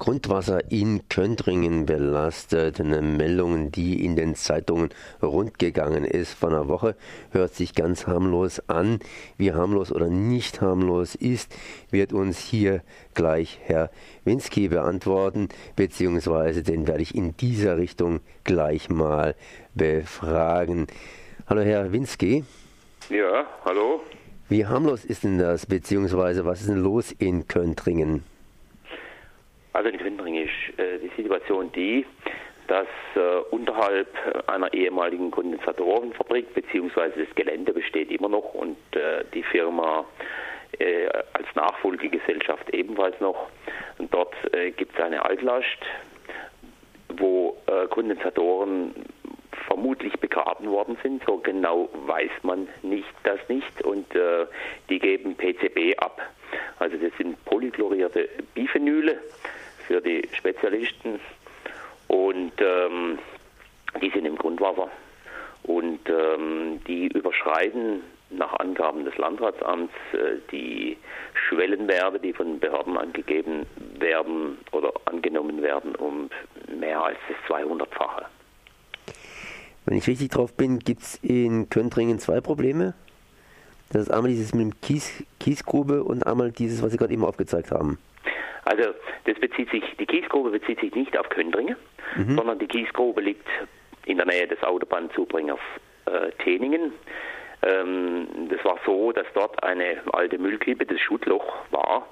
Grundwasser in Köntringen belastet. Eine Meldung, die in den Zeitungen rundgegangen ist von einer Woche, hört sich ganz harmlos an. Wie harmlos oder nicht harmlos ist, wird uns hier gleich Herr Winsky beantworten, beziehungsweise den werde ich in dieser Richtung gleich mal befragen. Hallo Herr Winsky. Ja, hallo. Wie harmlos ist denn das, beziehungsweise was ist denn los in Köntringen? Also in Köntringen ist äh, die Situation die, dass äh, unterhalb einer ehemaligen Kondensatorenfabrik beziehungsweise das Gelände besteht immer noch und äh, die Firma äh, als Nachfolgegesellschaft ebenfalls noch. Und dort äh, gibt es eine Altlast, wo äh, Kondensatoren vermutlich begraben worden sind. So genau weiß man nicht das nicht und die geben PCB ab. Also das sind polychlorierte Biphenyle für die Spezialisten und ähm, die sind im Grundwasser und ähm, die überschreiten nach Angaben des Landratsamts äh, die Schwellenwerte, die von Behörden angegeben werden oder angenommen werden, um mehr als das 200-fache. Wenn ich richtig drauf bin, gibt es in Köntringen zwei Probleme. Das ist einmal dieses mit dem Kies, Kiesgrube und einmal dieses, was Sie gerade eben aufgezeigt haben. Also das bezieht sich, die Kiesgrube bezieht sich nicht auf Köndringen, mhm. sondern die Kiesgrube liegt in der Nähe des Autobahnzubringers äh, Teningen. Ähm, das war so, dass dort eine alte Müllkippe, das Schuttloch war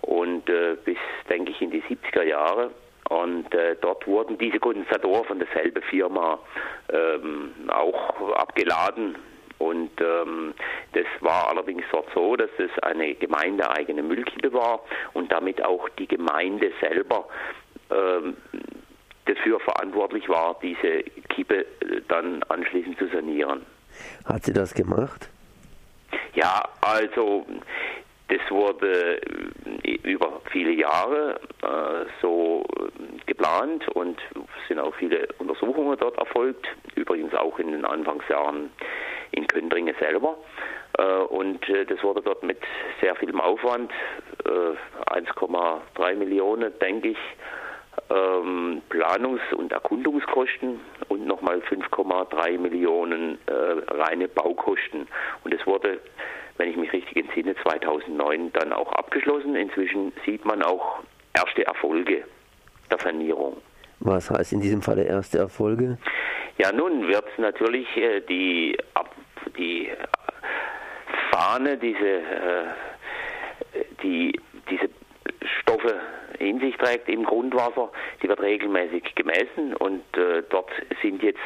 und äh, bis, denke ich, in die 70er Jahre und äh, dort wurden diese Kondensatoren von derselben Firma ähm, auch abgeladen und ähm, das war allerdings dort so, dass es eine gemeindeeigene Müllkippe war und damit auch die Gemeinde selber ähm, dafür verantwortlich war, diese Kippe äh, dann anschließend zu sanieren. Hat sie das gemacht? Ja, also das wurde äh, über viele Jahre äh, so geplant und sind auch viele Untersuchungen dort erfolgt, übrigens auch in den Anfangsjahren in Köndringen selber. Äh, und äh, das wurde dort mit sehr vielem Aufwand, 1,3 äh, Millionen, denke ich, ähm, Planungs- und Erkundungskosten und nochmal 5,3 Millionen reine Baukosten. Und es wurde, wenn ich mich richtig entsinne, 2009 dann auch abgeschlossen. Inzwischen sieht man auch erste Erfolge der Sanierung. Was heißt in diesem Falle erste Erfolge? Ja, nun wird natürlich äh, die, die Fahne, diese, äh, die diese Stoffe in sich trägt im Grundwasser, die wird regelmäßig gemessen und äh, dort sind jetzt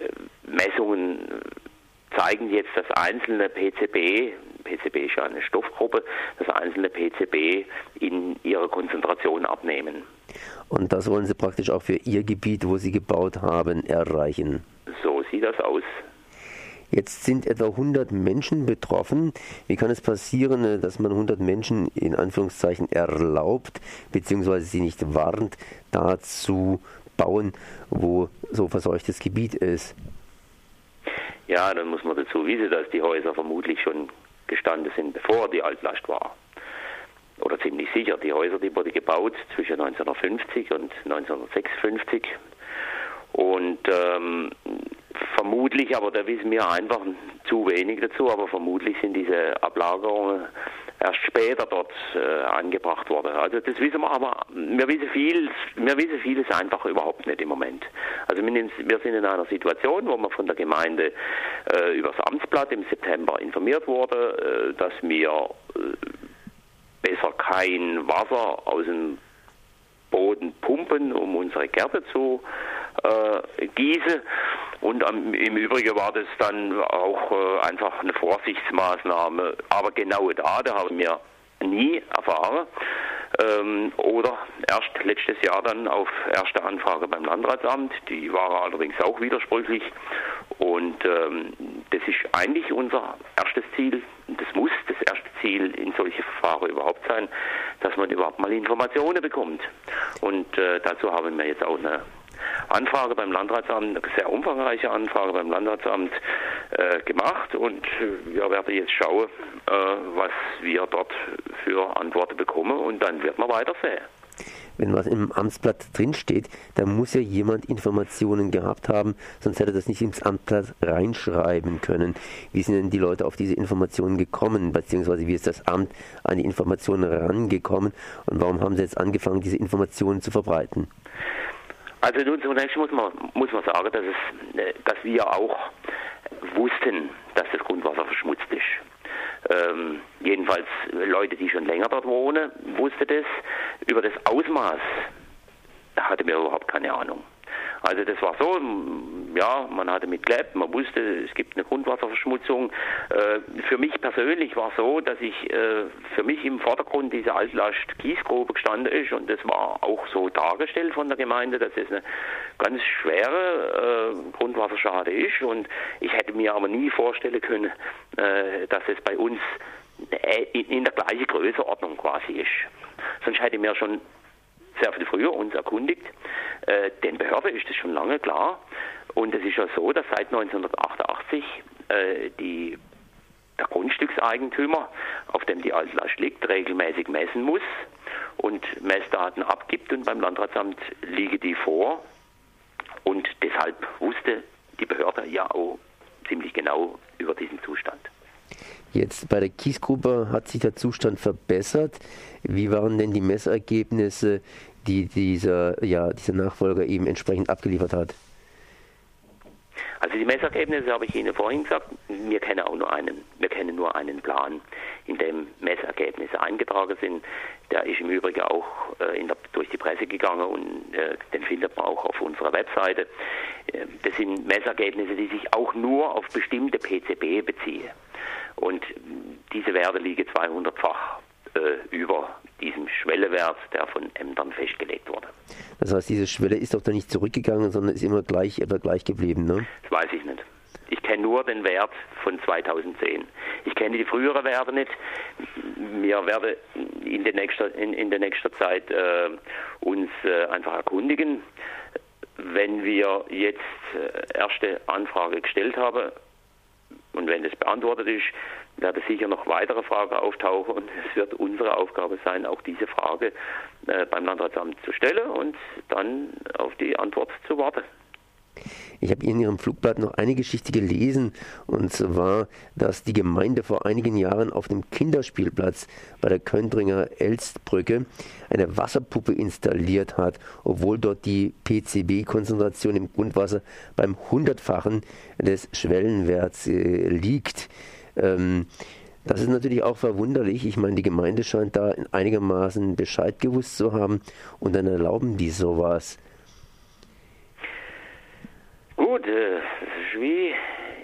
äh, Messungen zeigen jetzt, dass einzelne PCB, PCB ist ja eine Stoffgruppe, dass einzelne PCB in ihrer Konzentration abnehmen. Und das wollen Sie praktisch auch für Ihr Gebiet, wo Sie gebaut haben, erreichen. So sieht das aus. Jetzt sind etwa 100 Menschen betroffen. Wie kann es passieren, dass man 100 Menschen in Anführungszeichen erlaubt, beziehungsweise sie nicht warnt, da zu bauen, wo so verseuchtes Gebiet ist? Ja, dann muss man dazu wissen, dass die Häuser vermutlich schon gestanden sind, bevor die Altlast war oder ziemlich sicher, die Häuser, die wurden gebaut zwischen 1950 und 1956. Und ähm, vermutlich, aber da wissen wir einfach zu wenig dazu, aber vermutlich sind diese Ablagerungen erst später dort äh, angebracht worden. Also das wissen wir, aber wir wissen viel, wir wissen vieles einfach überhaupt nicht im Moment. Also wir, sind in einer Situation, wo man von der Gemeinde äh, über das Amtsblatt im September informiert wurde, äh, dass wir äh, besser kein Wasser aus dem Boden pumpen, um unsere Gärte zu äh, gießen. Und am, im Übrigen war das dann auch äh, einfach eine Vorsichtsmaßnahme. Aber genau da, da haben wir nie erfahren. Ähm, oder erst letztes Jahr dann auf erste Anfrage beim Landratsamt. Die war allerdings auch widersprüchlich. Und ähm, das ist eigentlich unser erstes Ziel. Das muss das erste Ziel in solche Verfahren überhaupt sein, dass man überhaupt mal Informationen bekommt. Und äh, dazu haben wir jetzt auch eine Anfrage beim Landratsamt, eine sehr umfangreiche Anfrage beim Landratsamt äh, gemacht und äh, wir werden jetzt schauen, äh, was wir dort für Antworten bekommen und dann wird man weiter sehen. Wenn was im Amtsblatt drinsteht, dann muss ja jemand Informationen gehabt haben, sonst hätte er das nicht ins Amtsblatt reinschreiben können. Wie sind denn die Leute auf diese Informationen gekommen, beziehungsweise wie ist das Amt an die Informationen rangekommen und warum haben sie jetzt angefangen, diese Informationen zu verbreiten? Also nun zunächst muss man, muss man sagen, dass, es, äh, dass wir auch wussten, dass das Grundwasser verschmutzt ist. Ähm, jedenfalls Leute, die schon länger dort wohnen, wussten das. Über das Ausmaß hatte mir überhaupt keine Ahnung. Also das war so, ja, man hatte mitgelebt, man wusste, es gibt eine Grundwasserverschmutzung. Äh, für mich persönlich war es so, dass ich äh, für mich im Vordergrund diese Altlast Kiesgrube gestanden ist und das war auch so dargestellt von der Gemeinde, dass es eine ganz schwere äh, Grundwasserschade ist und ich hätte mir aber nie vorstellen können, äh, dass es bei uns äh, in, in der gleichen Größenordnung quasi ist. Sonst hätte ich mir schon sehr viel früher uns erkundigt. Äh, den Behörden ist das schon lange klar. Und es ist ja so, dass seit 1988 äh, die, der Grundstückseigentümer, auf dem die Altlast liegt, regelmäßig messen muss und Messdaten abgibt und beim Landratsamt liegen die vor. Und deshalb wusste die Behörde ja auch ziemlich genau über diesen Zustand. Jetzt bei der Kiesgrube hat sich der Zustand verbessert. Wie waren denn die Messergebnisse, die dieser, ja, dieser Nachfolger eben entsprechend abgeliefert hat? Also die Messergebnisse habe ich Ihnen vorhin gesagt. Wir kennen auch nur einen, wir kennen nur einen Plan, in dem Messergebnisse eingetragen sind. Der ist im Übrigen auch äh, der, durch die Presse gegangen und äh, den findet man auch auf unserer Webseite. Äh, das sind Messergebnisse, die sich auch nur auf bestimmte PCB beziehen. Und diese Werte liegen 200-fach äh, über diesem Schwellewert, der von Ämtern festgelegt wurde. Das heißt, diese Schwelle ist doch da nicht zurückgegangen, sondern ist immer gleich, etwa gleich geblieben, ne? Das weiß ich nicht. Ich kenne nur den Wert von 2010. Ich kenne die früheren Werte nicht. Wir werden in der nächsten, in, in der nächsten Zeit äh, uns äh, einfach erkundigen. Wenn wir jetzt äh, erste Anfrage gestellt haben, und wenn das beantwortet ist, werden sicher noch weitere Fragen auftauchen und es wird unsere Aufgabe sein, auch diese Frage äh, beim Landratsamt zu stellen und dann auf die Antwort zu warten. Ich habe in Ihrem Flugblatt noch eine Geschichte gelesen, und zwar, dass die Gemeinde vor einigen Jahren auf dem Kinderspielplatz bei der Köndringer Elstbrücke eine Wasserpuppe installiert hat, obwohl dort die PCB-Konzentration im Grundwasser beim Hundertfachen des Schwellenwerts äh, liegt. Ähm, das ist natürlich auch verwunderlich. Ich meine, die Gemeinde scheint da einigermaßen Bescheid gewusst zu haben und dann erlauben die sowas. Gut, es ist wie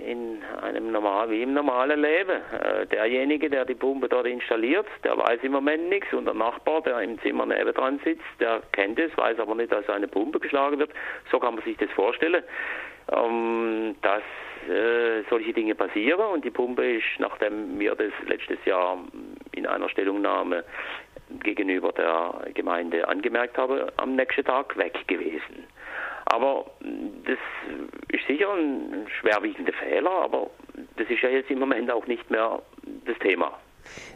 in einem normal, wie im normalen Leben. Äh, derjenige, der die Pumpe dort installiert, der weiß im Moment nichts und der Nachbar, der im Zimmer nebendran sitzt, der kennt es, weiß aber nicht, dass eine Pumpe geschlagen wird. So kann man sich das vorstellen, ähm, dass äh, solche Dinge passieren und die Pumpe ist, nachdem wir das letztes Jahr in einer Stellungnahme gegenüber der Gemeinde angemerkt haben, am nächsten Tag weg gewesen. Aber das ist sicher ein schwerwiegender Fehler, aber das ist ja jetzt im Moment auch nicht mehr das Thema.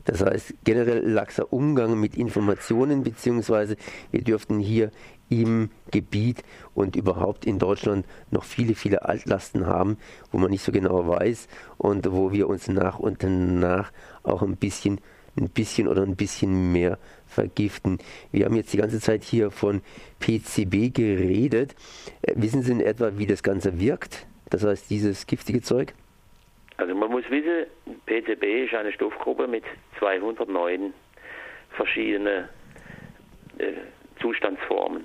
Das heißt, generell laxer Umgang mit Informationen, beziehungsweise wir dürften hier im Gebiet und überhaupt in Deutschland noch viele, viele Altlasten haben, wo man nicht so genau weiß und wo wir uns nach und nach auch ein bisschen ein bisschen oder ein bisschen mehr vergiften. Wir haben jetzt die ganze Zeit hier von PCB geredet. Äh, wissen Sie in etwa, wie das Ganze wirkt? Das heißt, dieses giftige Zeug? Also man muss wissen, PCB ist eine Stoffgruppe mit 209 verschiedenen äh, Zustandsformen.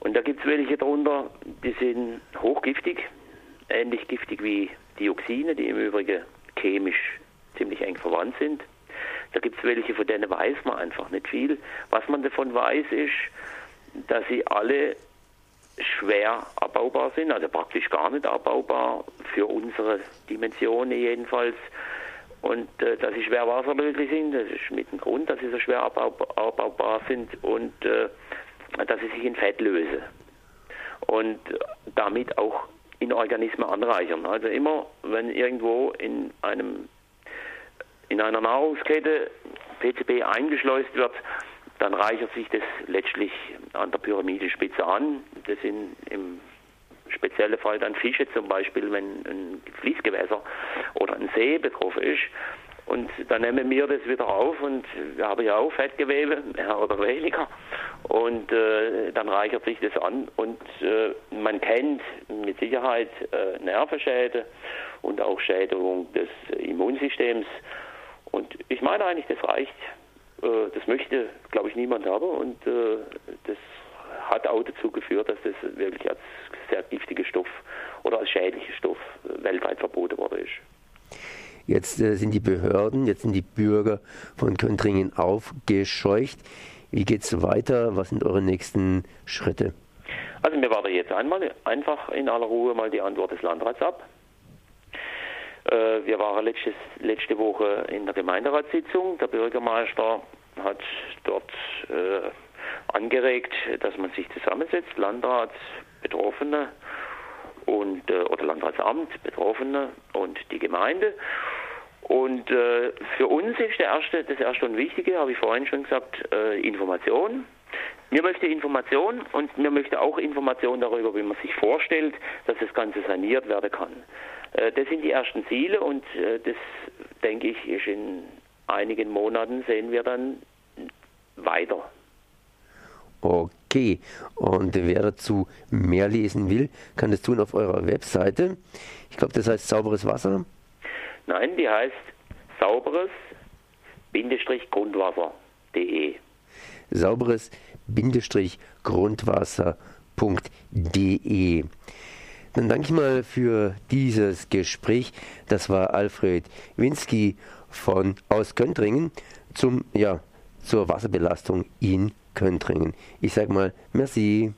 Und da gibt es welche darunter, die sind hochgiftig, ähnlich giftig wie Dioxine, die im Übrigen chemisch ziemlich eng verwandt sind. Da gibt es welche, von denen weiß man einfach nicht viel. Was man davon weiß, ist, dass sie alle schwer abbaubar sind, also praktisch gar nicht abbaubar, für unsere Dimensionen jedenfalls. Und äh, dass sie schwer wasserlöslich sind, das ist mit dem Grund, dass sie so schwer abbaubar sind und äh, dass sie sich in Fett lösen. Und damit auch in Organismen anreichern. Also immer, wenn irgendwo in einem in einer Nahrungskette PCB eingeschleust wird, dann reichert sich das letztlich an der Pyramidenspitze an. Das sind im speziellen Fall dann Fische zum Beispiel, wenn ein Fließgewässer oder ein See betroffen ist. Und dann nehmen wir das wieder auf und wir haben ja auch Fettgewebe, mehr oder weniger. Und äh, dann reichert sich das an und äh, man kennt mit Sicherheit äh, Nervenschäden und auch Schädigung des Immunsystems. Und ich meine eigentlich, das reicht. Äh, das möchte, glaube ich, niemand haben und äh, das hat auch dazu geführt, dass das wirklich als sehr giftiger Stoff oder als schädlicher Stoff äh, weltweit verboten worden ist. Jetzt sind die Behörden, jetzt sind die Bürger von Köntringen aufgescheucht. Wie geht es weiter? Was sind eure nächsten Schritte? Also wir warten jetzt einmal einfach in aller Ruhe mal die Antwort des Landrats ab. Äh, wir waren letztes, letzte Woche in der Gemeinderatssitzung. Der Bürgermeister hat dort äh, angeregt, dass man sich zusammensetzt, Landrat, Betroffene und äh, oder Landratsamt, Betroffene und die Gemeinde und für uns ist der erste, das erste und wichtige, habe ich vorhin schon gesagt, Information. Mir möchte Information und mir möchte auch Information darüber, wie man sich vorstellt, dass das Ganze saniert werden kann. Äh, das sind die ersten Ziele und äh, das, denke ich, ist in einigen Monaten sehen wir dann weiter. Okay, und wer dazu mehr lesen will, kann das tun auf eurer Webseite. Ich glaube, das heißt sauberes Wasser. Nein, die heißt sauberes-grundwasser.de. Sauberes-grundwasser.de. Dann danke ich mal für dieses Gespräch. Das war Alfred Winski von aus Köntringen zum ja zur Wasserbelastung in Köntringen. Ich sage mal merci.